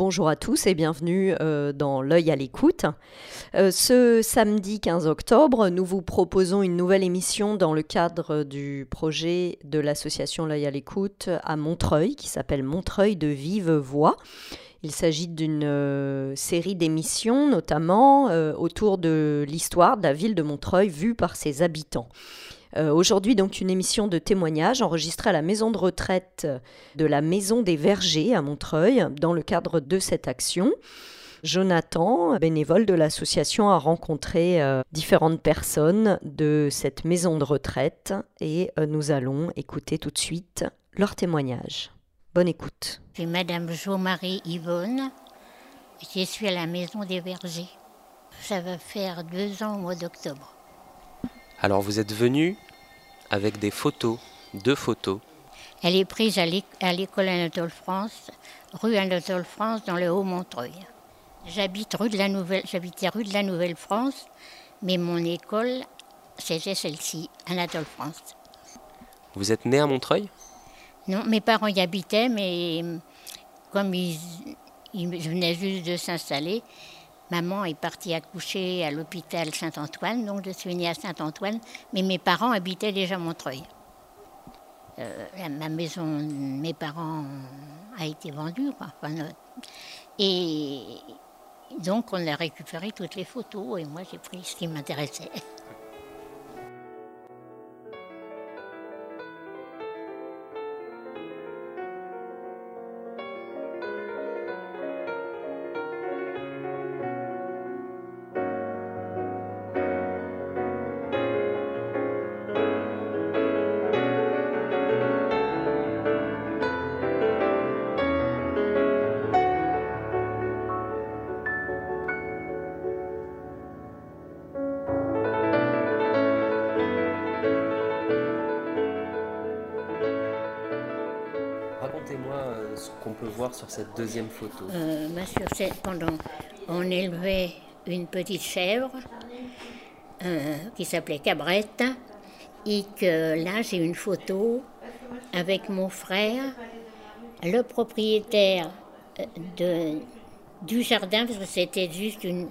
Bonjour à tous et bienvenue euh, dans L'œil à l'écoute. Euh, ce samedi 15 octobre, nous vous proposons une nouvelle émission dans le cadre du projet de l'association L'œil à l'écoute à Montreuil qui s'appelle Montreuil de vive voix. Il s'agit d'une euh, série d'émissions notamment autour de l'histoire de la ville de Montreuil vue par ses habitants. Euh, Aujourd'hui, donc, une émission de témoignages enregistrée à la maison de retraite de la Maison des Vergers à Montreuil dans le cadre de cette action. Jonathan, bénévole de l'association, a rencontré euh, différentes personnes de cette maison de retraite et euh, nous allons écouter tout de suite leurs témoignages. Bonne écoute. C'est Madame Jo-Marie Yvonne. Je suis à la Maison des Vergers. Ça va faire deux ans au mois d'octobre. Alors vous êtes venu avec des photos, deux photos. Elle est prise à l'é- à l'école Anatole France, rue Anatole France, dans le Haut-Montreuil. J'habite rue de la Nouvelle, j'habitais rue de la Nouvelle-France, mais mon école, c'était celle-ci, Anatole France. Vous êtes né à Montreuil? Non, mes parents y habitaient, mais comme ils, ils venaient juste de s'installer, maman est partie accoucher à l'hôpital Saint-Antoine, donc je suis née à Saint-Antoine, mais mes parents habitaient déjà Montreuil. Euh, ma maison, mes parents a été vendue, notre- et donc on a récupéré toutes les photos et moi j'ai pris ce qui m'intéressait. Cette deuxième photo. Euh, sur cette- pendant, on élevait une petite chèvre euh, qui s'appelait Cabrette et que là j'ai une photo avec mon frère, le propriétaire euh, de, du jardin parce que c'était juste euh,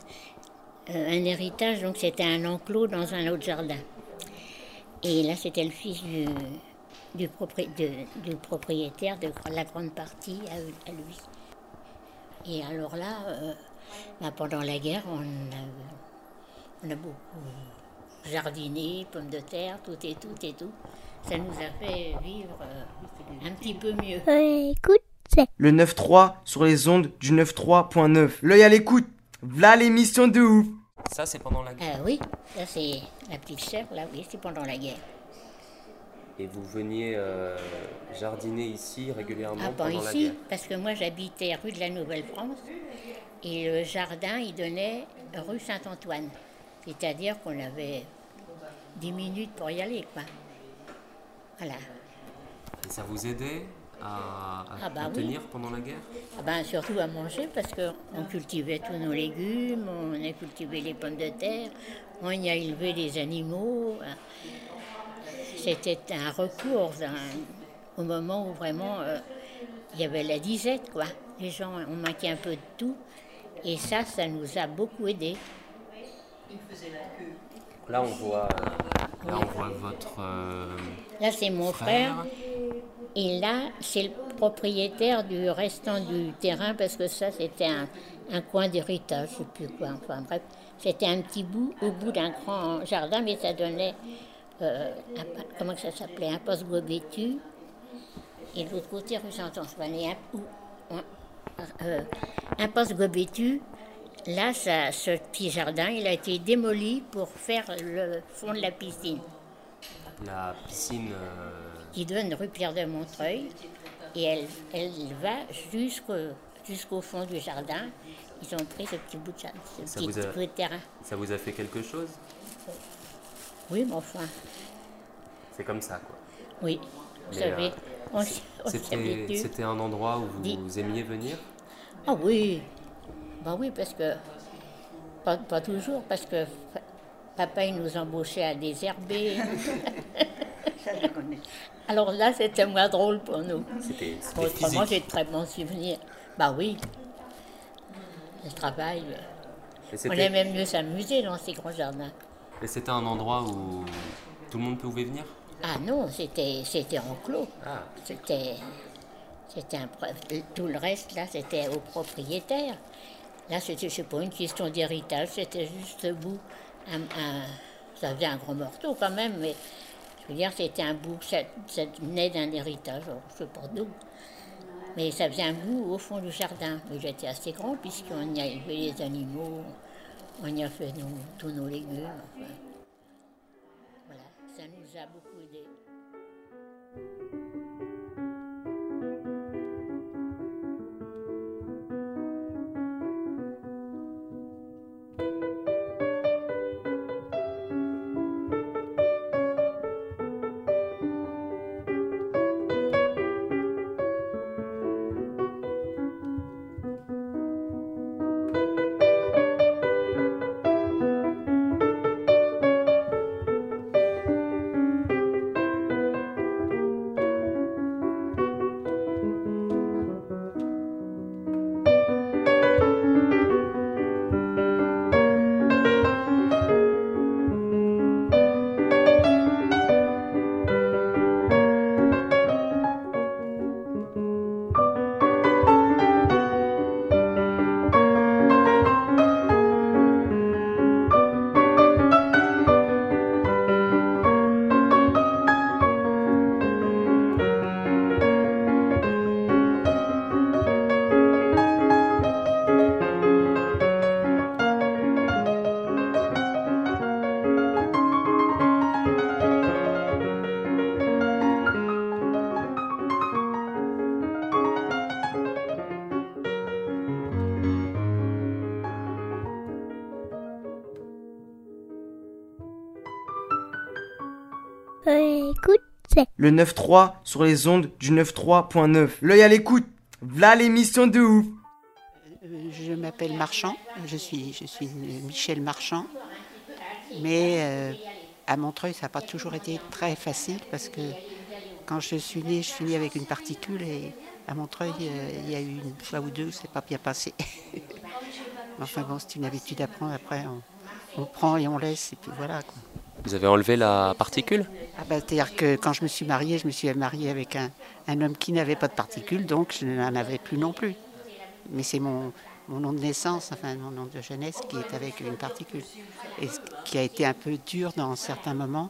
un héritage donc c'était un enclos dans un autre jardin. Et là c'était le fils du, du, propri- de- du propriétaire de la grande partie à, à lui. Et alors là, euh, bah, pendant la guerre, on a, on a beaucoup jardiné, pommes de terre, tout et tout et tout. Ça nous a fait vivre euh, un petit peu mieux. c'est Le 9.3 sur les ondes du 9.3.9. L'œil à l'écoute. Là, l'émission de ouf. Ça c'est pendant la guerre. Ah oui, ça c'est la petite chèvre, là, oui, c'est pendant la guerre. Et vous veniez euh, jardiner ici régulièrement Ah, pas la ici, guerre. parce que moi j'habitais rue de la Nouvelle-France et le jardin il donnait rue Saint-Antoine. C'est-à-dire qu'on avait 10 minutes pour y aller, quoi. Voilà. Et ça vous aidait à, à Ah bah oui. tenir pendant la guerre? Ah ben, surtout à manger parce qu'on cultivait tous nos légumes, on a cultivé les pommes de terre, on y a élevé des animaux. C'était un recours un- au moment où vraiment euh, il y avait la disette, quoi. Les gens ont manqué un peu de tout et ça, ça nous a beaucoup aidés. Là on voit, euh, là, on voit votre. euh, Là, c'est mon frère. Et là, c'est le propriétaire du restant du terrain parce que ça, c'était un, un coin d'héritage, je sais plus quoi. Enfin bref, c'était un petit bout au bout d'un grand jardin, mais ça donnait, euh, un comment ça s'appelait, un poste gobétu. Et de l'autre côté, rue Saint-Antoine. Et un, où- un, euh, un poste Gobétu, là, ça, ce petit jardin, il a été démoli pour faire le fond de la piscine. La piscine. euh, qui donne rue Pierre de Montreuil. Et elle, elle va jusqu'au jusqu'au fond du jardin. Ils ont pris ce petit bout de, jardin, ce Ça petit bout de terrain. ça vous a fait quelque chose? Oui, mais enfin, C'est comme ça, quoi. oui. Vous Mais, savez, euh, C'était un endroit où vous, aimiez venir? Ah oui, bah oui, parce que, pas, pas toujours, parce que pa- papa, il nous embauchait à désherber. Alors là, c'était moins drôle pour nous. C'était c'était Autrement, j'ai de très bons souvenirs. Bah oui, le travail. On aimait mieux s'amuser dans ces grands jardins. Et c'était un endroit où tout le monde pouvait venir? Ah non, c'était c'était enclos. Ah. C'était c'était un tout le reste là, c'était au propriétaire. Là, c'était je sais pas une question d'héritage, c'était juste debout. Un, un- ça faisait un gros morceau quand même, mais je veux dire, c'était un bout, ça, ça venait d'un héritage, je sais pas d'où. Mais ça faisait un bout au fond du jardin. Mais j'étais assez grand puisqu'on y a élevé les animaux, on y a fait tous nos légumes. enfin. Le 9-3 sur les ondes du 9-3.9. L'œil à l'écoute. V'là l'émission de ouf. Euh, Je m'appelle Marchand, je suis, je suis Michel Marchand, mais euh, à Montreuil, ça n'a pas toujours été très facile parce que quand je suis née, je suis née avec une particule et à Montreuil, euh, il y a eu une fois ou deux, c'est pas bien passé. Enfin bon, c'est une habitude à prendre, après on, on prend et on laisse et puis voilà. Quoi. Vous avez enlevé la particule Ah bah, C'est-à-dire que quand je me suis mariée, je me suis mariée avec un, homme qui n'avait pas de particules, donc je n'en avais plus non plus. Mais c'est mon, nom de naissance, enfin mon nom de jeunesse qui est avec une particule. Et qui a été un peu dur dans certains moments,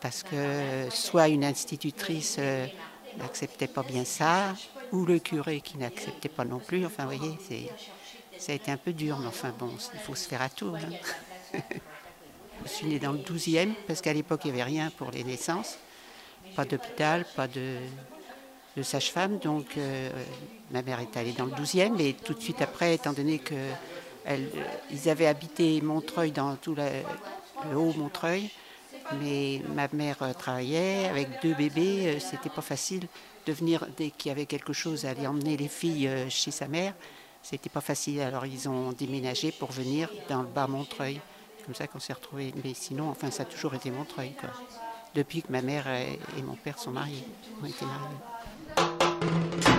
parce que soit une institutrice euh, n'acceptait pas bien ça, ou le curé qui n'acceptait pas non plus. Enfin, vous voyez, ça a été un peu dur, mais enfin bon, il faut se faire à tout. hein. Je suis née dans le 12e, parce qu'à l'époque, il n'y avait rien pour les naissances. Pas d'hôpital, pas de, sage-femme. Donc, euh, ma mère est allée dans le 12e. Et tout de suite après, étant donné qu'ils avaient habité Montreuil, dans tout le haut Montreuil, mais ma mère euh, travaillait avec deux bébés. euh, C'était pas facile de venir, dès qu'il y avait quelque chose, aller emmener les filles euh, chez sa mère. C'était pas facile. Alors, ils ont déménagé pour venir dans le bas Montreuil. C'est comme ça qu'on s'est retrouvés. Mais sinon, enfin, ça a toujours été Montreuil, quoi. Depuis que ma mère et mon père sont mariés, ont été mariés.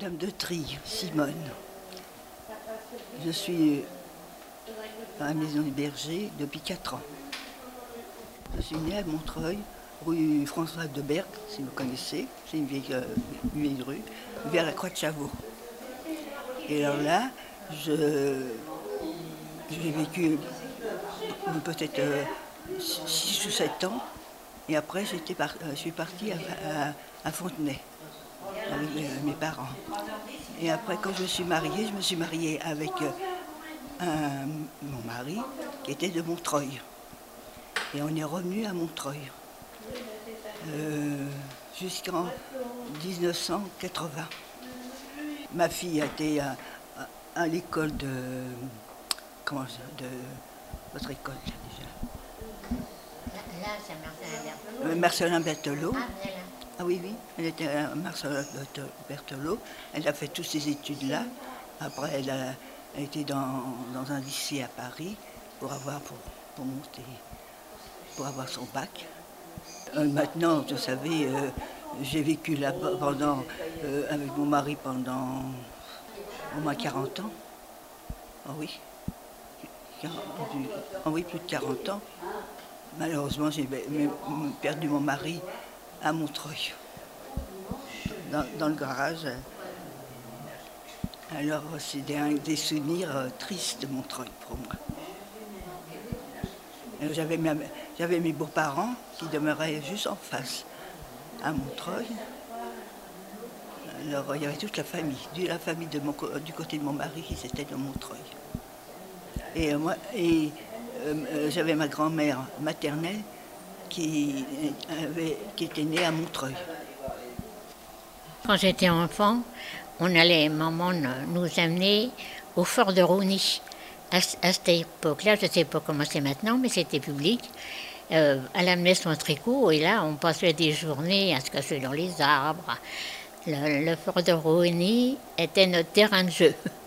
Madame de Trille, Simone. Je suis à la maison du berger depuis 4 ans. Je suis née à Montreuil, rue François de Berg, si vous connaissez. C'est une vieille, euh, rue, vers la Croix de Chavaux. Et alors là, j'ai vécu euh, peut-être 6 ou 7 ans. Et après, euh, je suis partie à, Fontenay avec euh, mes parents. Et après, quand je me suis mariée, je me suis mariée avec euh, un- mon mari qui était de Montreuil. Et on est revenu à Montreuil euh, jusqu'en 1980. Ma fille a été à, à- à l'école de. Comment ça De votre école déjà? Là, c'est Martin Berthelot. Euh, Marcelin Berthelot. Ah, oui, oui, elle était à Marcelin Berthe- Berthelot. Elle a fait toutes ces études-là. Après, elle a été dans, dans un lycée à Paris pour avoir pour, pour monter, pour avoir son bac. Euh, maintenant, vous savez, euh, j'ai vécu là pendant, euh, avec mon mari pendant au moins 40 ans. Ah oui. Ah oui, plus de 40 ans. Malheureusement, j'ai perdu mon mari à Montreuil, dans, le garage. Alors, c'est des, des souvenirs euh, tristes de Montreuil pour moi. Alors, J'avais mes beaux-parents qui demeuraient juste en face, à Montreuil. Alors, il y avait toute la famille, la famille de mon du côté de mon mari qui était de Montreuil. Et, euh, moi, et euh, euh, j'avais ma grand-mère maternelle qui, avait- qui était née à Montreuil. Quand j'étais enfant, on allait, maman nous amener au fort de Rouny. À cette époque-là, je ne sais pas comment c'est maintenant, mais c'était public. Euh, elle amenait son tricot et là, on passait des journées à se cacher dans les arbres. Le, le fort de Rouny était notre terrain de jeu.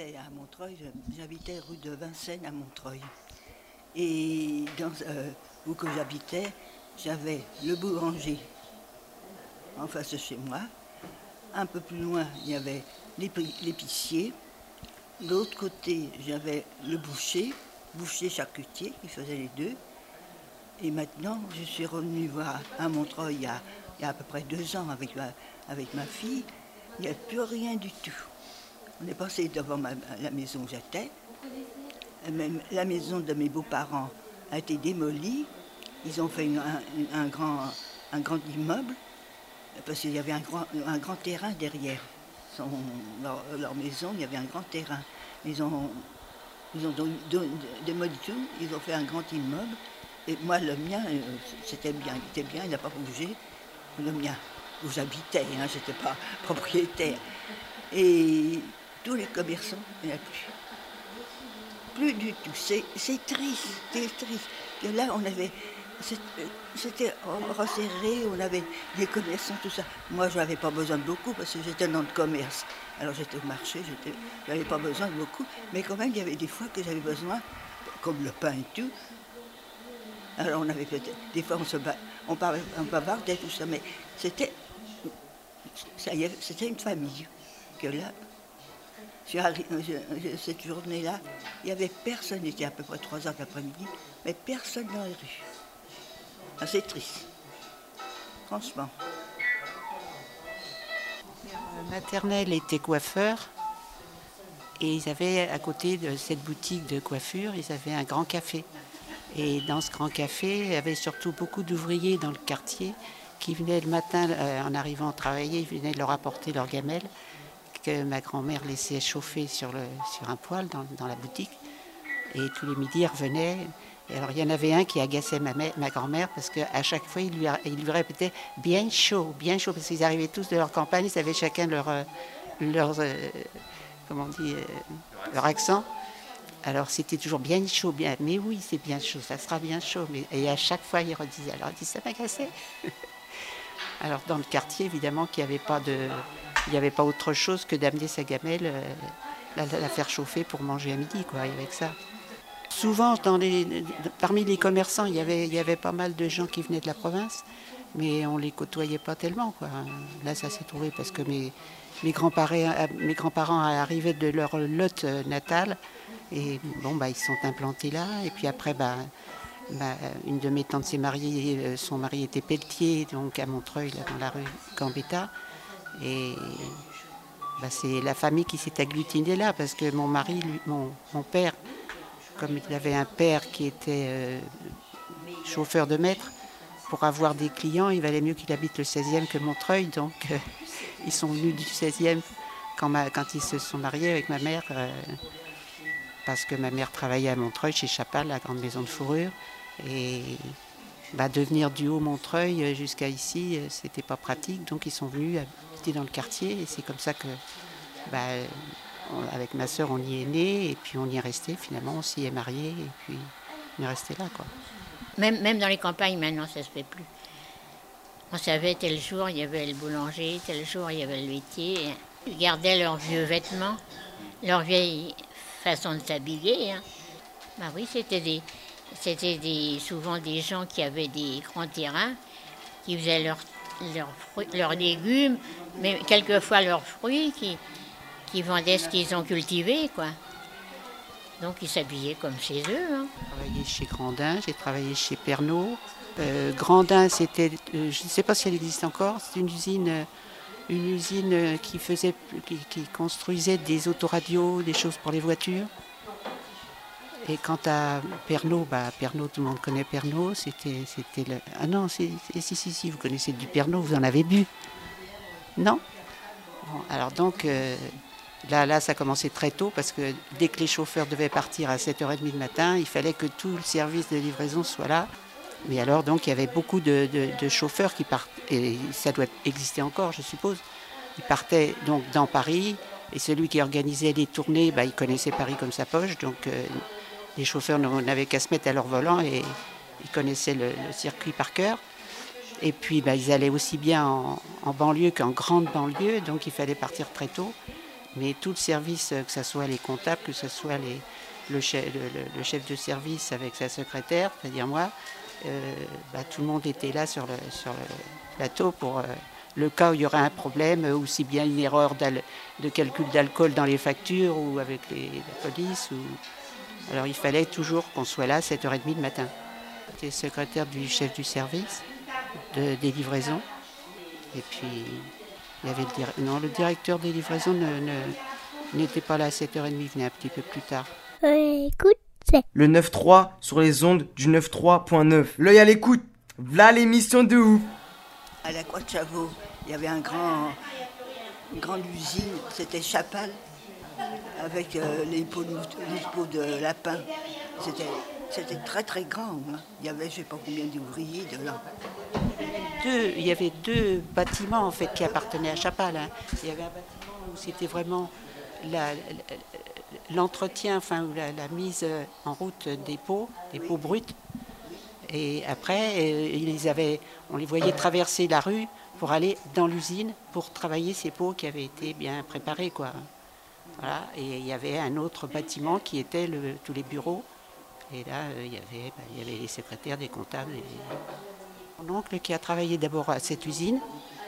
j'habitais à Montreuil, j'habitais rue de Vincennes à Montreuil. Et dans, euh, où que j'habitais, j'avais le boulanger en face de chez moi. Un peu plus loin, il y avait l'épicier. De l'autre côté, j'avais le boucher, boucher charcutier, qui faisait les deux. Et maintenant, je suis revenue voir à Montreuil il y a, à peu près deux ans avec ma, avec ma fille. Il n'y a plus rien du tout. On est passé devant la maison où j'étais. Même la maison de mes beaux-parents a été démolie. Ils ont fait un, grand, un grand immeuble parce qu'il y avait un grand, un grand terrain derrière leur, maison. Il y avait un grand terrain. Ils ont, ils ont démoli tout. Ils ont fait un grand immeuble. Et moi, le mien, euh, c'était bien. Il était bien. Il n'a pas bougé. Le mien, où j'habitais. Hein, je n'étais pas propriétaire. Et tous les commerçants, il n'y en a plus. Plus du tout. C'est triste, c'est triste. Et là, on avait. C'était resserré, on avait des commerçants, tout ça. Moi, je n'avais pas besoin de beaucoup parce que j'étais dans le commerce. Alors j'étais au marché, je n'avais pas besoin de beaucoup. Mais quand même, il y avait des fois que j'avais besoin, comme le pain et tout. Alors on avait fait, des fois on se on, parlait, on bavardait, tout ça, mais c'était, c'était une famille que là, cette journée-là, il n'y avait personne, il était à peu près 3 heures l'après-midi, mais personne dans les rues. Ah, c'est triste, franchement. Le maternel était coiffeur et ils avaient à côté de cette boutique de coiffure, ils avaient un grand café. Et dans ce grand café, il y avait surtout beaucoup d'ouvriers dans le quartier qui venaient le matin, euh, en arrivant travailler, ils venaient leur apporter leur gamelle que ma grand-mère laissait chauffer sur, le, sur un poêle dans, la boutique. Et tous les midis, ils revenaient. Et alors, il y en avait un qui agaçait ma, ma grand-mère parce qu'à chaque fois, il lui, il lui répétait bien chaud, bien chaud, parce qu'ils arrivaient tous de leur campagne, ils avaient chacun leur, euh, leur, euh, comment on euh, leur accent. Alors c'était toujours bien chaud, bien. Mais oui, c'est bien chaud, ça sera bien chaud. Mais, et à chaque fois, il redisait. Alors il ça m'agaçait. alors dans le quartier, évidemment, qu'il n'y avait pas de, il n'y avait pas autre chose que d'amener sa gamelle, euh, la, faire chauffer pour manger à midi, quoi, avec ça. Souvent, parmi les commerçants, il y, avait, pas mal de gens qui venaient de la province, mais on ne les côtoyait pas tellement. Quoi. Là, ça s'est trouvé parce que mes, mes grands-parents arrivaient de leur lot natale, et bon, bah, ils sont implantés là, et puis après, bah, bah, une de mes tantes s'est mariée, euh, son mari était pelletier, donc à Montreuil, dans la rue Gambetta. Et bah, c'est la famille qui s'est agglutinée là, parce que mon mari, mon, père, comme il avait un père qui était euh, chauffeur de maître, pour avoir des clients, il valait mieux qu'il habite le 16e que Montreuil. Donc, euh, ils sont venus du 16e quand, ils se sont mariés avec ma mère, euh, parce que ma mère travaillait à Montreuil, chez Chapal, la grande maison de fourrure. Et bah, de venir du Haut-Montreuil jusqu'à ici, c'était pas pratique. Donc, ils sont venus dans le quartier et c'est comme ça que, bah, avec ma soeur, on y est né et puis on y est resté. Finalement, on s'y est marié et puis on est resté là. Quoi. Même, même dans les campagnes, maintenant, ça se fait plus. On savait tel jour, il y avait le boulanger, tel jour, il y avait le laitier. Ils gardaient leurs vieux vêtements, leur vieille façon de s'habiller. Hein. Bah oui, c'était des, c'était des, souvent des gens qui avaient des grands terrains, qui faisaient leur leurs, légumes, mais quelquefois leurs fruits qui, qui vendaient ce qu'ils ont cultivé, quoi. Donc ils s'habillaient comme chez eux. Hein. J'ai travaillé chez Grandin, j'ai travaillé chez Pernod. Euh, Grandin, c'était, euh, je ne sais pas si elle existe encore, c'est une usine, euh, une usine qui faisait, qui construisait des autoradios, des choses pour les voitures. Et quant à Pernod, bah, tout le monde connaît Pernod. C'était, c'était le... Ah non, si, si, si, vous connaissez du Pernod, vous en avez bu. Non Alors donc, euh, là, là, ça commençait très tôt parce que dès que les chauffeurs devaient partir à 7h30 du matin, il fallait que tout le service de livraison soit là. Mais alors, donc, il y avait beaucoup de, chauffeurs qui partent, et ça doit exister encore, je suppose. Ils partaient donc dans Paris, et celui qui organisait les tournées, bah, il connaissait Paris comme sa poche, donc euh, les chauffeurs n'avaient qu'à se mettre à leur volant et ils connaissaient le, circuit par cœur. Et puis bah, ils allaient aussi bien en, banlieue qu'en grande banlieue, donc il fallait partir très tôt. Mais tout le service, que ce soit les comptables, que ce soit le, chef, de service avec sa secrétaire, c'est-à-dire moi, bah, tout le monde était là sur le, plateau pour le cas où il y aurait un problème, aussi bien une erreur de calcul d'alcool dans les factures ou avec les, la police. Alors il fallait toujours qu'on soit là à 7h30 le matin. J'étais secrétaire du chef du service de, des livraisons. Et puis, il y avait le, non, le directeur des livraisons n'était pas là à 7h30, il venait un petit peu plus tard. Écoute, c'est. Le 9-3 sur les ondes du 9-3.9. L'œil à l'écoute. Voilà l'émission de ouf. À la Croix de Chavaux, il y avait un grand, une grande usine, c'était Chapal, avec euh, les, pots de, lapin. C'était, très très grand. Hein. Il y avait je ne sais pas combien d'ouvriers dedans. Deux, il y avait deux bâtiments en fait qui appartenaient à Chapal. Hein. Il y avait un bâtiment où c'était vraiment l'entretien, enfin la, mise en route des pots, des pots bruts. Et après, euh, ils avaient, on les voyait traverser la rue pour aller dans l'usine pour travailler ces pots qui avaient été bien préparés. Quoi. Voilà. Et il y avait un autre bâtiment qui était tous les bureaux. Et là, euh, il, y avait, bah, il y avait les secrétaires, des comptables. Mon oncle qui a travaillé d'abord à cette usine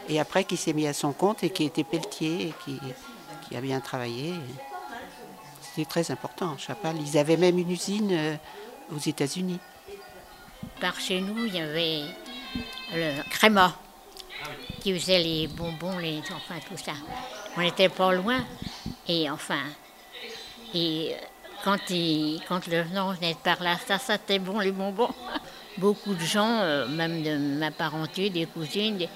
et après qui s'est mis à son compte et qui était pelletier et qui, qui a bien travaillé. C'était très important, Chapal. Ils avaient même une usine euh, aux États-Unis. Par chez nous, il y avait le créma qui faisait les bonbons, les enfin tout ça. On n'était pas loin et enfin et quand, quand le vent venait par là, ça c'était bon les bonbons. Beaucoup de gens, euh, même de ma parenté, des cousines,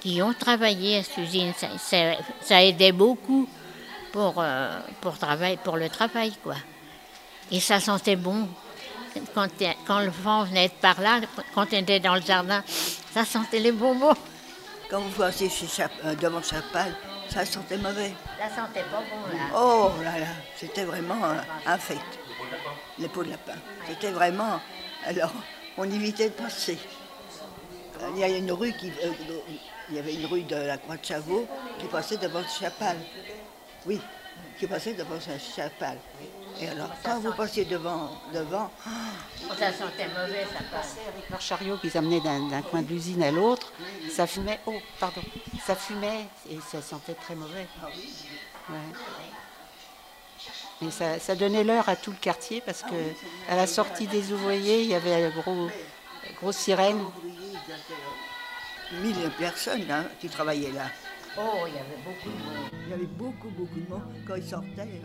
qui ont travaillé à cette usine, ça, ça, ça aidait beaucoup pour, euh, pour, travail, pour le travail quoi. Et ça sentait bon quand, quand, le vent venait par là, quand on était dans le jardin, ça sentait les bonbons. Quand vous passez euh, devant Chapal, ça sentait mauvais. Ça sentait pas bon, là. Oh là là, c'était vraiment infect, les pots de lapin. C'était vraiment... Alors, on évitait de passer. Il y a une rue qui... Euh, il y avait une rue de la Croix de Chavaux qui passait devant Chapal. Oui, qui passait devant Chapal. Et alors, quand vous passiez devant, devant, ça sentait mauvais, ça passait avec leur chariot qu'ils amenaient d'un coin de l'usine à l'autre, ça fumait, oh, pardon, ça fumait et ça sentait très mauvais. Ouais. Et ça, ça donnait l'heure à tout le quartier parce que à la sortie des ouvriers, il y avait une gros, grosse sirène. Mille personnes hein, qui travaillaient là. Oh, il y avait beaucoup de monde. Il y avait beaucoup, beaucoup de monde. Quand ils sortaient,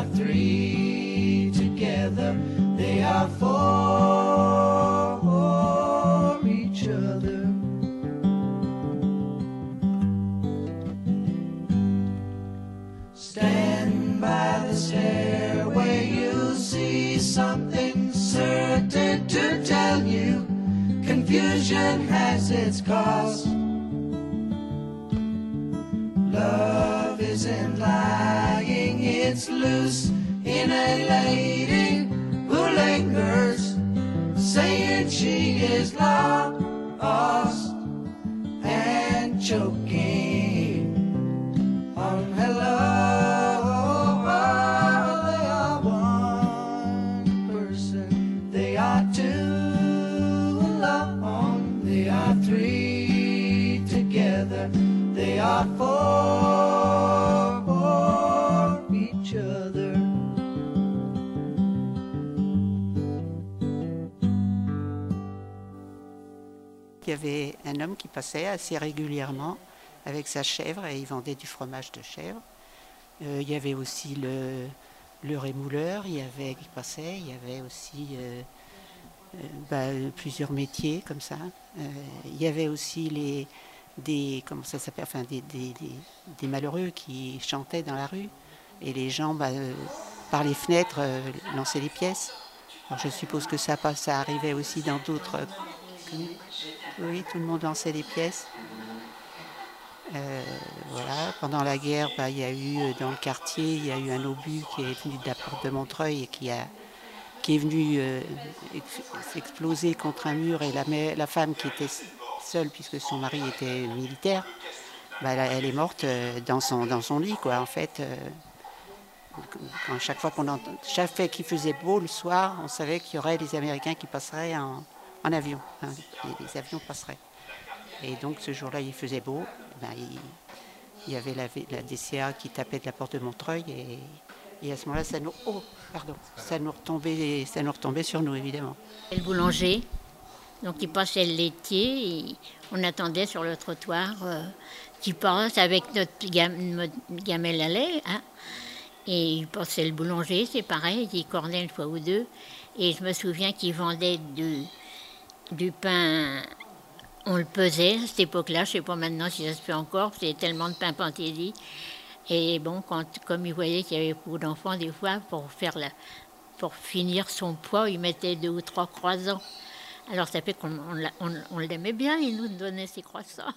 are three together, they are for each other. Stand by the stairway, you'll see something certain to tell you. Confusion has its cause. Loose in a lane. Avait un homme qui passait assez régulièrement avec sa chèvre et il vendait du fromage de chèvre. Euh, il y avait aussi le, le rémouleur, il y avait qui passait, il y avait aussi euh, euh, bah, plusieurs métiers comme ça. Il y avait aussi des malheureux qui chantaient dans la rue et les gens bah, par les fenêtres lançaient les pièces. Alors je suppose que ça, ça arrivait aussi dans d'autres. Oui, tout le monde lançait des pièces. Euh, voilà. Pendant la guerre, bah, il y a eu euh, dans le quartier, il y a eu un obus qui est venu de la porte de Montreuil et qui a qui est venu euh, ex- s'exploser contre un mur et la, la femme qui était seule puisque son mari était militaire, bah, elle, est morte euh, dans son dans son lit quoi. En fait, chaque fois qu'on chaque fois qu'il faisait beau le soir, on savait qu'il y aurait les Américains qui passeraient en, en avion. hein, les, avions passeraient. Et donc ce jour-là, il faisait beau. ben, il, y avait la, DCA qui tapait de la porte de Montreuil et, et à ce moment-là, ça nous, oh, pardon, ça nous retombait, ça nous retombait sur nous évidemment. Et Le boulanger, donc il passait le laitier, et on attendait sur le trottoir euh, qu'il passe avec notre gamelle à lait. hein. Et il passait le boulanger, c'est pareil, il cornait une fois ou deux. Et je me souviens qu'il vendait du, du pain, on le pesait à cette époque-là, je ne sais pas maintenant si ça se fait encore, c'était tellement de pain panthésie. Et bon, quand, comme il voyait qu'il y avait beaucoup d'enfants, des fois, pour faire la, pour finir son poids, il mettait deux ou trois croissants. Alors ça fait qu'on on on- on l'aimait bien, il nous donnait ses croissants.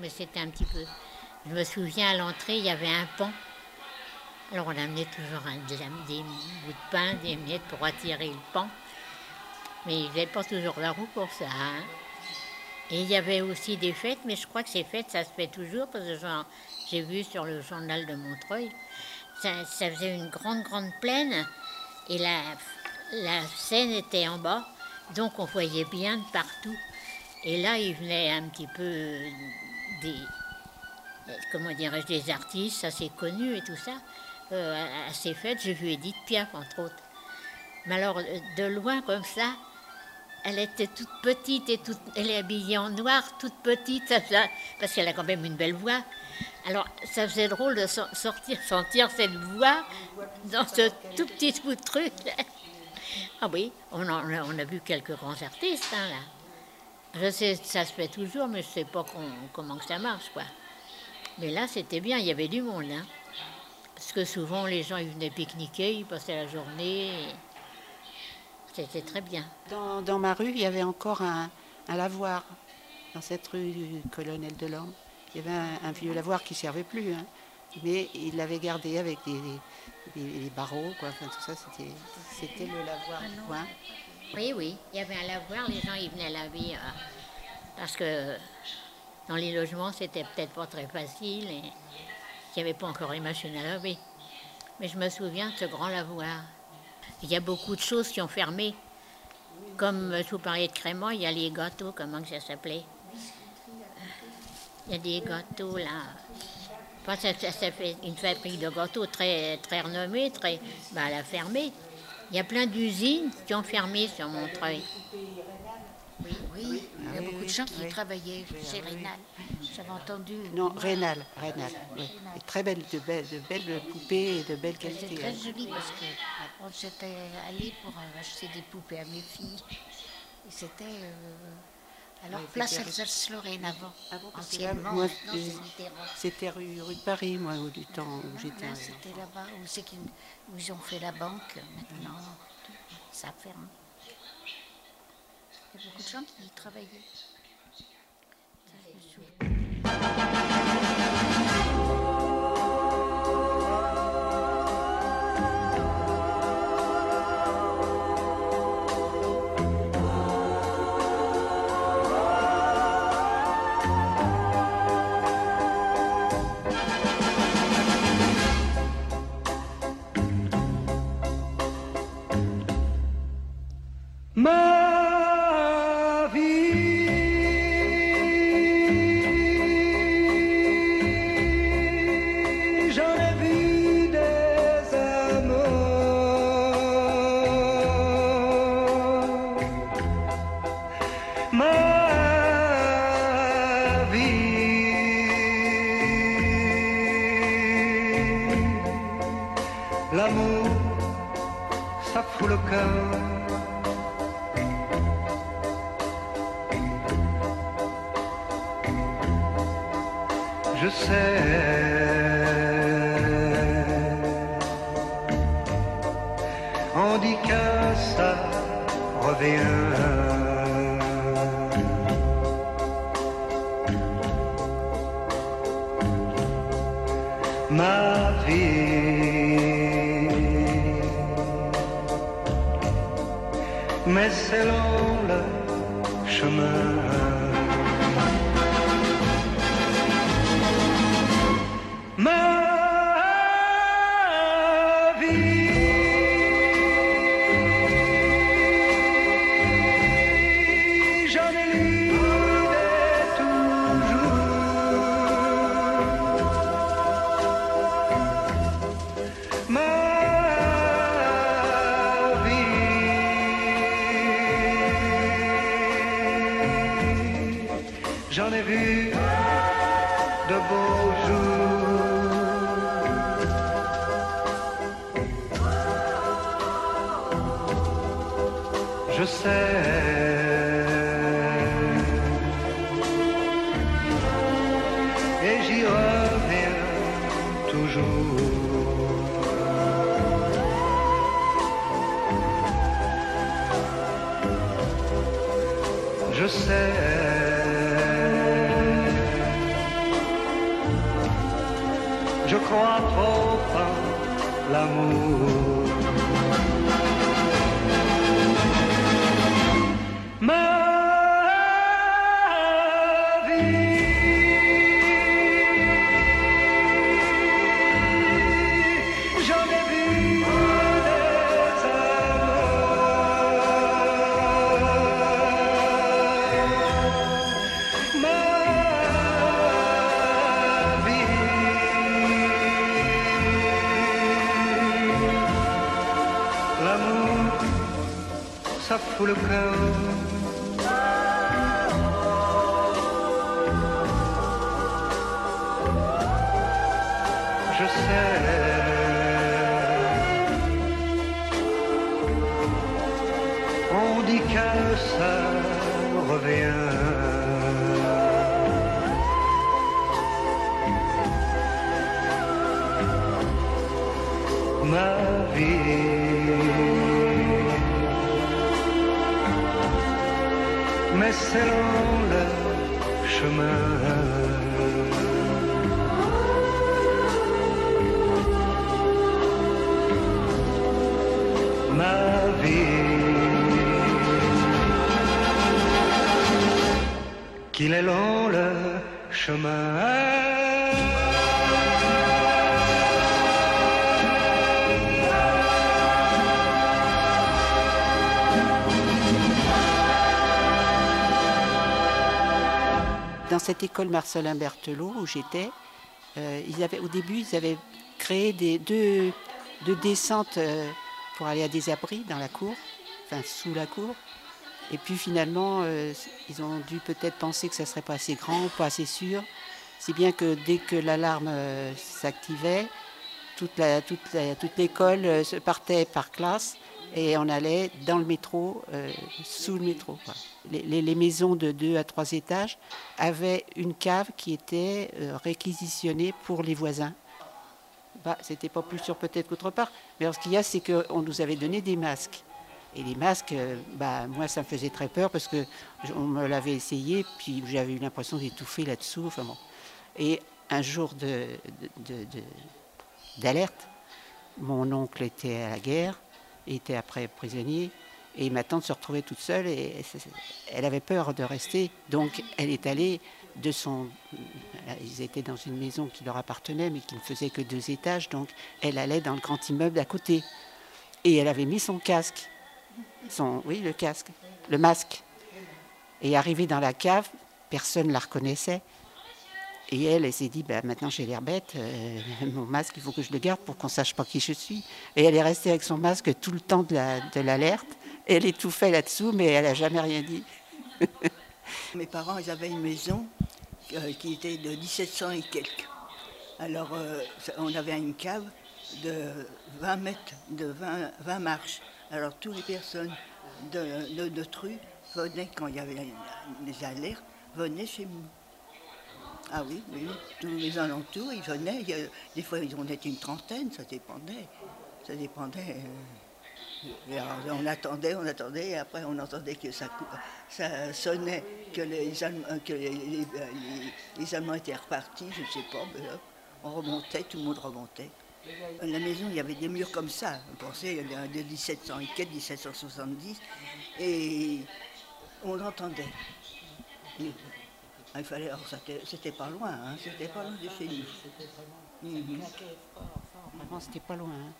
Mais c'était un petit peu. Je me souviens à l'entrée, il y avait un pont. Alors on amenait toujours des, bouts de pain, des miettes pour attirer le pont. Mais ils n'avaient pas toujours la roue pour ça. hein. Et il y avait aussi des fêtes, mais je crois que ces fêtes, ça se fait toujours, parce que j'ai vu sur le journal de Montreuil, ça, faisait une grande, grande plaine, et la, la Seine était en bas, donc on voyait bien de partout. Et là, il venait un petit peu des, euh, comment dirais-je, des artistes assez connus et tout ça. Euh, à- ces fêtes, j'ai vu Edith Piaf, entre autres. Mais alors, euh, de loin comme ça, elle était toute petite et toute, elle est habillée en noir, toute petite, parce qu'elle a quand même une belle voix. Alors, ça faisait drôle de so- sortir, sentir cette voix dans ce tout petit bout de truc. Ah oui, on, en on a vu quelques grands artistes, hein, là. Je sais, ça se fait toujours, mais je sais pas comment que ça marche, quoi. Mais là, c'était bien, il y avait du monde, hein. Parce que souvent, les gens, ils venaient pique-niquer, ils passaient la journée. et C'était très bien. Dans, dans ma rue, il y avait encore un, un lavoir. Dans cette rue du Colonel Delorme, il y avait un, un vieux lavoir qui ne servait plus. hein. Mais il l'avait gardé avec des, des- des barreaux, quoi. Enfin, tout ça, c'était, c'était le lavoir du coin. Oui, oui, il y avait un lavoir, les gens, ils venaient laver. euh, parce que dans les logements, c'était peut-être pas très facile et il n'y avait pas encore les machines à laver. Mais je me souviens de ce grand lavoir. Il y a beaucoup de choses qui ont fermé. Comme euh, je vous parlais de Crémant, il y a les gâteaux, comment que ça s'appelait? Il y a des gâteaux là. Ça, ça- ça fait une fabrique de gâteaux très, très renommée, très, ben, elle a fermé. Il y a plein d'usines qui ont fermé sur Montreuil. Oui, oui, il y a Ah beaucoup de gens qui oui. travaillaient chez ah. Rénal. J'avais entendu. Non, Rénal, Rénal. oui. Très belles, de belles, de belles poupées et de belles C'était qualités. très hein. joli parce que on s'était allé pour acheter des poupées à mes filles. Et c'était. euh, alors, Oui, place c'était- Alsace-Lorraine avant. Là, Anciennement, moi, Mitterrand. c'était rue, rue de Paris, moi, au du temps où j'étais. Là, c'était là-bas où, c'est qu'ils- où ils ont fait la banque. Maintenant, ça ferme. Il y a beaucoup de gens qui y travaillaient. Ça, je me Mais c'est long le chemin. ma vie. Qu'il est long le chemin. Cette école Marcelin Berthelot où j'étais, euh, au début, ils avaient créé des, deux, descentes euh, pour aller à des abris dans la cour, enfin sous la cour. Et puis finalement, euh, ils ont dû peut-être penser que ça serait pas assez grand, pas assez sûr. Si bien que dès que l'alarme s'activait, toute l'école partait par classe et on allait dans le métro, euh, sous le métro. Les, maisons de deux à trois étages avaient une cave qui était euh, réquisitionnée pour les voisins. Bah, C'était pas plus sûr peut-être qu'autre part, mais alors, ce qu'il y a, c'est qu'on nous avait donné des masques. Et les masques, euh, bah, moi, ça me faisait très peur parce que on me l'avait essayé, puis j'avais eu l'impression d'étouffer là-dessous. Enfin bon. Et un jour de- de- d'alerte, mon oncle était à la guerre, était après prisonnier, et ma tante se retrouvait toute seule et elle avait peur de rester. Donc elle est allée de son. Ils étaient dans une maison qui leur appartenait, mais qui ne faisait que deux étages, donc elle allait dans le grand immeuble à côté. Et elle avait mis son casque. Son, oui, le casque, le masque. Et arrivée dans la cave, personne ne la reconnaissait. Et elle, elle s'est dit, bah, maintenant j'ai l'air bête, euh, mon masque, il faut que je le garde pour qu'on sache pas qui je suis. Et elle est restée avec son masque tout le temps de la- de l'alerte. elle étouffait là-dessous, mais elle n'a jamais rien dit. Mes parents, ils avaient une maison euh, qui était de 1700 et quelques. Alors, euh, on avait une cave de 20 mètres, de 20, 20 marches. Alors, toutes les personnes de, de, Tru venaient, quand il y avait les alertes, venaient chez nous. Ah oui, oui, tous les alentours, ils venaient. il y a- des fois, ils en étaient une trentaine, ça dépendait. Ça dépendait. euh, alors, on attendait, on attendait, et après on entendait que ça, sonnait, que les Allemands, que les, Allemands étaient repartis, je ne sais pas, mais on remontait, tout le monde remontait. La maison, il y avait des murs comme ça, on pensait euh, de 1700 et quelques, 1770, et on ah, il fallait, alors c'était pas loin, hein, c'était pas loin de chez nous. Mmh. Enfin, c'était pas loin. Hein.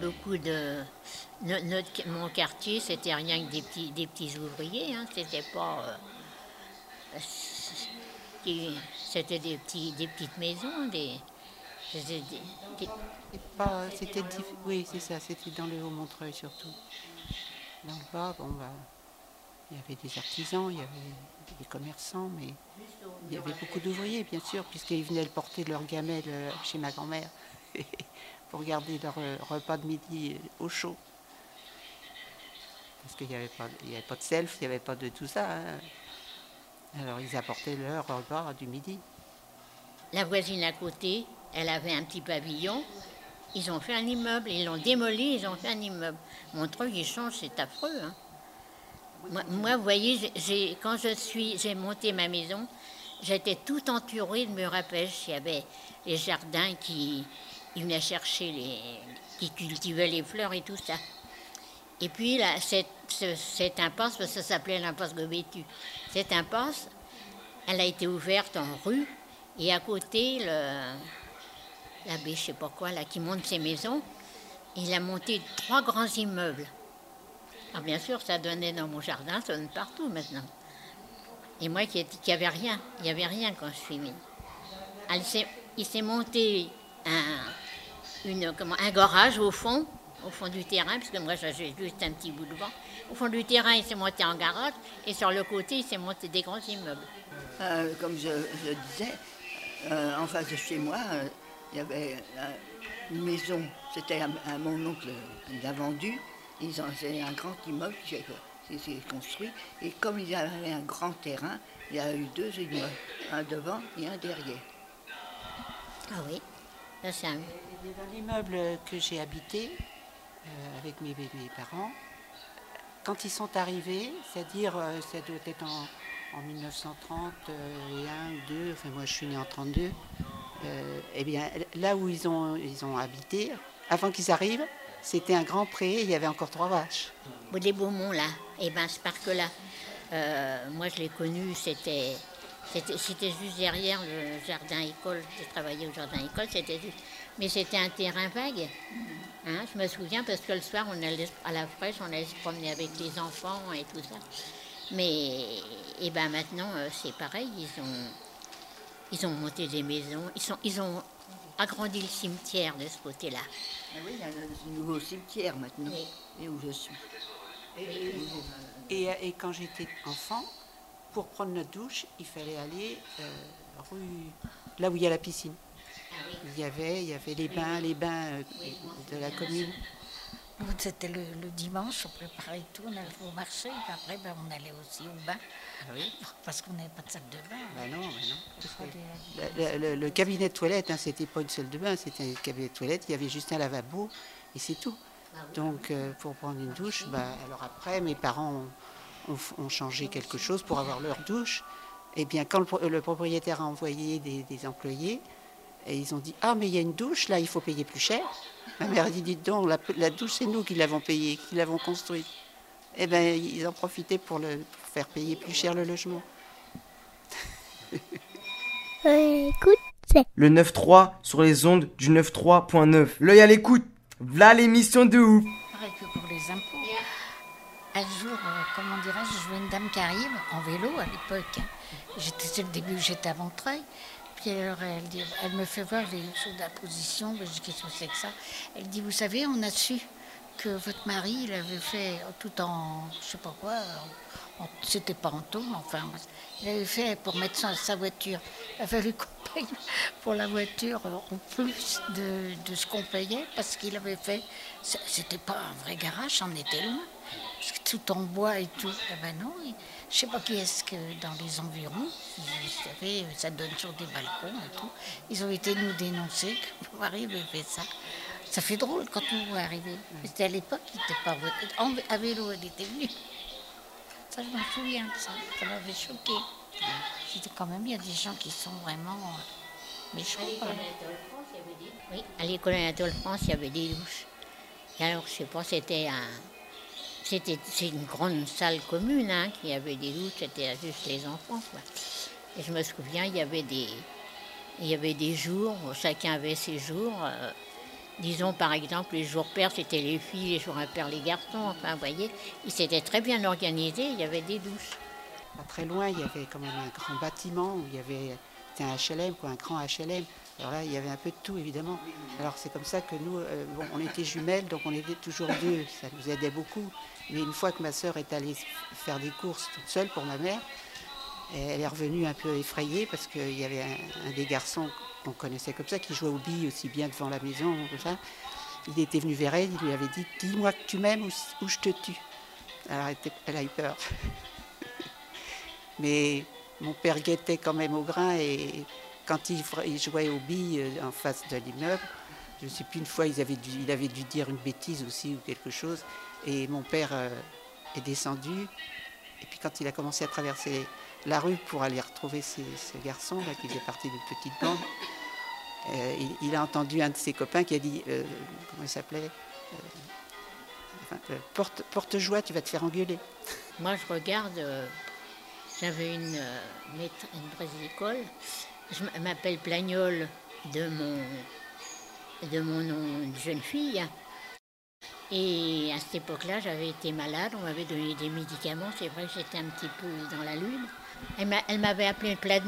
Beaucoup de. mon quartier, c'était rien que des petits, des petits ouvriers. Hein. C'était pas. euh, c'était des, petits, des petites maisons, des. C'était oui, c'est ça, c'était dans le Haut-Montreuil surtout. Dans le bas, bon, bah, il y avait des artisans, il y avait des commerçants, mais il y avait beaucoup d'ouvriers, bien sûr, puisqu'ils venaient porter leur gamelle euh, chez ma grand-mère pour garder leur euh, repas de midi au chaud. Parce qu'il n'y avait, avait pas de self, il n'y avait pas de tout ça. hein. Alors ils apportaient leur repas du midi. La voisine à côté, elle avait un petit pavillon. Ils ont fait un immeuble, ils l'ont démoli, ils ont fait un immeuble. Montreuil, il change, c'est affreux. hein. Moi, vous voyez, quand j'ai monté ma maison, j'étais tout entourée de murs à pêche. Il y avait les jardins qui ils venaient chercher les, qui cultivaient les fleurs et tout ça. Et puis là, cette, ce- cette impasse, parce que ça s'appelait l'impasse Gobétu, cette impasse, elle a été ouverte en rue, et à côté, l'abbé, je sais pas quoi, là, qui monte ses maisons, il a monté trois grands immeubles. Alors bien sûr, ça donnait dans mon jardin, ça donne partout maintenant. Et moi qui n'avais rien, il n'y avait rien quand je suis venue. Il s'est monté un, une, comment, un garage au fond, au fond du terrain, parce que moi j'ai juste un petit bout de vent. Au fond du terrain, il s'est monté en garage, et sur le côté, il s'est monté des grands immeubles. Euh, comme je, je disais, euh, en face de chez moi, euh, il y avait une maison, c'était un- mon oncle l'a vendu. Ils ont, c'est un grand immeuble qui s'est- construit. Et comme il y avait un grand terrain, il y a eu deux immeubles, un devant et un derrière. Ah oui, ça c'est un... Dans l'immeuble que j'ai habité euh, avec mes, mes parents, quand ils sont arrivés, c'est-à-dire, euh, ça doit être en, en 1930 euh, et un ou deux, enfin moi je suis née en 32, euh, eh bien là où ils ont, ils ont habité, avant qu'ils arrivent, c'était un grand pré, il y avait encore trois vaches. Les Beaumont, là, et ben ce parc-là, moi je l'ai connu, c'était, c'était juste derrière le jardin école. J'ai travaillé au jardin école, c'était juste. Mais c'était un terrain vague. Hein, je me souviens parce que le soir, on allait à la fraîche, on allait se promener avec les enfants et tout ça. Mais et ben maintenant, euh, c'est pareil, ils ont, ils ont monté des maisons, ils, sont, ils ont agrandi le cimetière de ce côté-là. Ah oui, il y a un nouveau cimetière maintenant, et où je suis. Et, et quand j'étais enfant, pour prendre notre douche, il fallait aller euh, rue, là où il y a la piscine. Il y avait, il y avait les bains, les bains euh, de la commune. C'était le, le dimanche, on préparait tout, on allait au marché, et après ben, on allait aussi au bain. Parce qu'on n'avait pas de sac de bain. Non, non. Il fallait Le, aller- le- le cabinet de toilette, hein, c'était pas une salle de bain, c'était un cabinet de toilette, il y avait juste un lavabo et c'est tout. Donc euh, pour prendre une douche, bah, alors après mes parents ont, ont- ont changé quelque chose pour avoir leur douche. Et bien quand le, pro- le propriétaire a envoyé des, des employés, et ils ont dit Ah mais il y a une douche, là il faut payer plus cher. Ma mère a dit Dites donc, la, la douche c'est nous qui l'avons payée, qui l'avons construite. Et bien ils en profitaient pour, le, pour faire payer plus cher le logement. Écoute, c'est. Le 9-3 sur les ondes du 9-3.9. L'œil à l'écoute. V'là l'émission de ouf. Pareil que pour les impôts. Un jour, euh, comment dirais-je, je vois une dame qui arrive en vélo à l'époque. hein. J'étais, c'est le début, j'étais à Montreuil. Elle, me fait voir les choses d'imposition. Je dis, qu'est-ce que c'est que ça? Elle dit, vous savez, on a su que votre mari, il avait fait tout en, je sais pas quoi, c'était pas en tôle, enfin, il avait fait pour mettre sa, sa voiture. Il a fallu qu'on paye pour la voiture en plus de, ce qu'on payait parce qu'il avait fait, c'était pas un vrai garage, c'en était loin. Tout en bois et tout. Eh ben non, je sais pas qui est-ce que dans les environs, vous savez, ça donne sur des balcons et tout. Ils ont été nous dénoncer que mon mari avait fait ça. Ça fait drôle quand on voit arriver. C'était à l'époque, il n'était pas en- à vélo, il était venu. Ça, je m'en souviens de ça. Ça m'avait choqué. C'était quand même, il y a des gens qui sont vraiment euh, méchants. Oui, à l'école Anatole France, il y avait des douches. Et alors, je sais pas, c'était un. C'était c'est une grande salle commune, hein, qui avait des douches, c'était juste les enfants. Et je me souviens, il y avait des, il y avait des jours, chacun avait ses jours. euh, Disons par exemple, les jours pairs c'était les filles, les jours impairs les garçons. Enfin, vous voyez, ils s'étaient très bien organisés, il y avait des douches. Pas très loin, il y avait quand même un grand bâtiment où il y avait un HLM, quoi, un grand HLM. Alors là, il y avait un peu de tout, évidemment. Alors c'est comme ça que nous, euh, bon, on était jumelles, donc on était toujours deux. Ça nous aidait beaucoup. Mais une fois que ma sœur est allée faire des courses toute seule pour ma mère, elle est revenue un peu effrayée parce qu'il y avait un, des garçons qu'on connaissait comme ça, qui jouait aux billes aussi bien devant la maison. Il était venu vers elle, il lui avait dit Dis-moi que tu m'aimes ou, je te tue. Alors elle, elle a eu peur. Mais mon père guettait quand même au grain et quand il, jouait aux billes euh, en face de l'immeuble, je ne sais plus, une fois il avait, dû, dire une bêtise aussi ou quelque chose. Et mon père euh, est descendu. Et puis quand il a commencé à traverser la rue pour aller retrouver ce garçon là, qui faisait partie d'une petite bande, euh, il, a entendu un de ses copains qui a dit, comment il s'appelait porte-joie, tu vas te faire engueuler. Moi, je regarde. J'avais une, une presse d'école. Je m'appelle Plagnol de mon, de mon nom de jeune fille. Et à cette époque-là, j'avais été malade. On m'avait donné des médicaments. C'est vrai que j'étais un petit peu dans la lune. Elle m'a- elle m'avait appelé plat.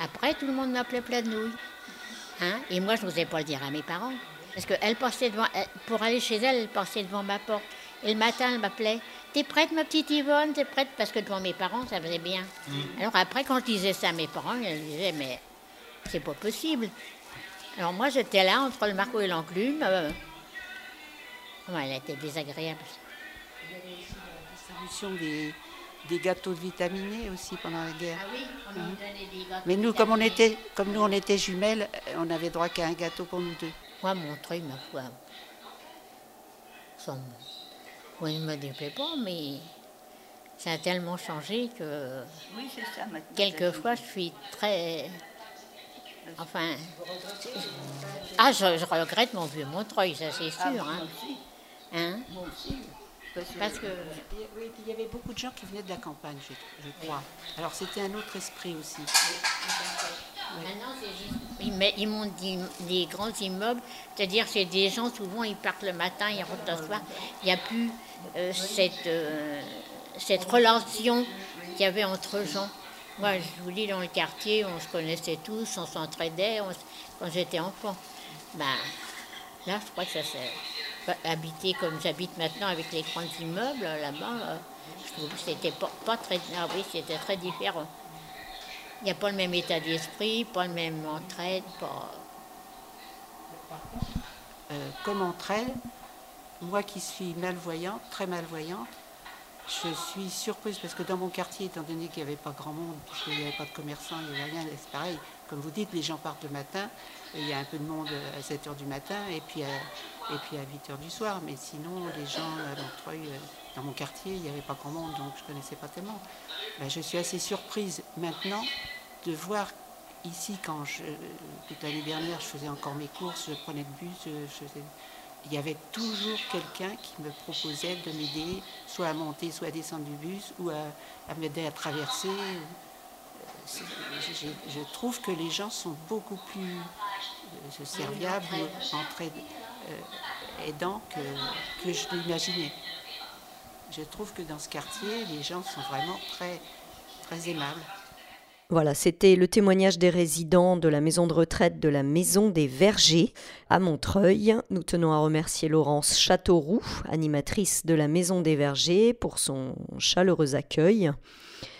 Après, tout le monde m'appelait plat. Hein Et moi, je n'osais pas le dire à mes parents. Parce qu'elle passait devant, pour aller chez elle, elle passait devant ma porte. Et le matin, elle m'appelait T'es prête, ma petite Yvonne? T'es prête? Parce que devant mes parents, ça faisait bien. Alors après, quand je disais ça à mes parents, ils disaient Mais c'est pas possible. Alors moi, j'étais là entre le marco et l'enclume. euh, ouais, elle était désagréable. distribution des, des gâteaux de vitaminés aussi pendant la guerre. Ah oui, on nous Mhm. donnait des gâteaux Mais nous, comme on était, comme nous on était jumelles, euh, on avait droit qu'à un gâteau pour nous deux. Moi, mon truc, ma foi, ça me, oui, il me déplaît pas, mais ça a tellement changé que Oui, c'est ça maintenant. quelquefois je suis très. Enfin. Ah, je, je regrette mon vieux Montreuil, ça c'est sûr. Ah, moi hein. aussi. Hein? Moi aussi. Parce que, Parce que. Oui, puis il y avait beaucoup de gens qui venaient de la campagne, je, je crois. Alors c'était un autre esprit aussi. Maintenant, c'est juste- Ils, met- ils montent des, des grands immeubles, c'est-à-dire c'est des gens, souvent ils partent le matin, ils rentrent le soir. Il n'y a plus euh, cette, euh, cette relation qu'il y avait entre gens. Moi, je vous dis, dans le quartier, on se connaissait tous, on s'entraidait quand j'étais enfant. Ben, là, je crois que ça s'est habité comme j'habite maintenant avec les grands immeubles là-bas. euh, c'était pas, très. Ah oui, c'était très différent. Il n'y a pas le même état d'esprit, pas le même entraide, pas. Euh, comme entre elles, moi qui suis malvoyante, très malvoyante, je suis surprise parce que dans mon quartier, étant donné qu'il n'y avait pas grand monde, puisqu'il n'y avait pas de commerçants, il n'y avait rien, c'est pareil. Comme vous dites, les gens partent le matin, il y a un peu de monde à 7 h du matin et puis à, et puis à 8 h du soir. Mais sinon, les gens euh, dans mon quartier, il n'y avait pas grand monde, donc je ne connaissais pas tellement. Ben, je suis assez surprise maintenant de voir ici, quand je, toute l'année dernière, je faisais encore mes courses, je prenais le bus, je faisais- il y avait toujours quelqu'un qui me proposait de m'aider, soit à monter, soit à descendre du bus, ou à, m'aider à traverser. Je trouve que les gens sont beaucoup plus euh, serviables, entraide- euh, aidants que, que je l'imaginais. Je trouve que dans ce quartier, les gens sont vraiment très, très aimables. Voilà, c'était le témoignage des résidents de la maison de retraite de la Maison des Vergers à Montreuil. Nous tenons à remercier Laurence Châteauroux, animatrice de la Maison des Vergers, pour son chaleureux accueil.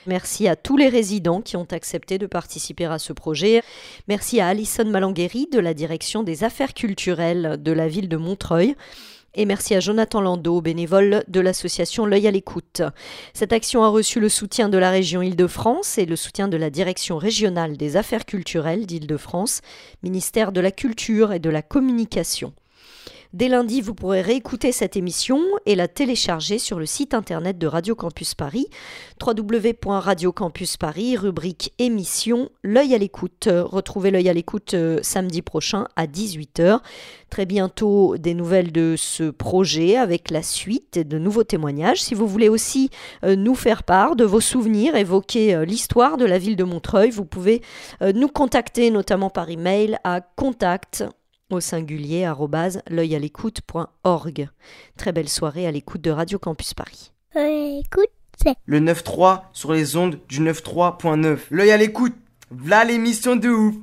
Merci à tous les résidents qui ont accepté de participer à ce projet. Merci à Alison Malangueri de la direction des affaires culturelles de la ville de Montreuil. Et merci à Jonathan Landau, bénévole de l'association L'œil à l'écoute. Cette action a reçu le soutien de la région Île-de-France et le soutien de la direction régionale des affaires culturelles d'Île-de-France, ministère de la Culture et de la Communication. Dès lundi, vous pourrez réécouter cette émission et la télécharger sur le site internet de Radio Campus Paris, www.radiocampusparis, rubrique émission, l'œil à l'écoute. Retrouvez l'œil à l'écoute euh, samedi prochain à 18h. Très bientôt, des nouvelles de ce projet avec la suite et de nouveaux témoignages. Si vous voulez aussi euh, nous faire part de vos souvenirs, évoquer euh, l'histoire de la ville de Montreuil, vous pouvez nous contacter notamment par email à contact au singulier arrobase l'œil à l'écoute.org. Très belle soirée à l'écoute de Radio Campus Paris. Écoute, c'est. Le 9-3 sur les ondes du 9.3.9. L'œil à l'écoute. V'là l'émission de ouf.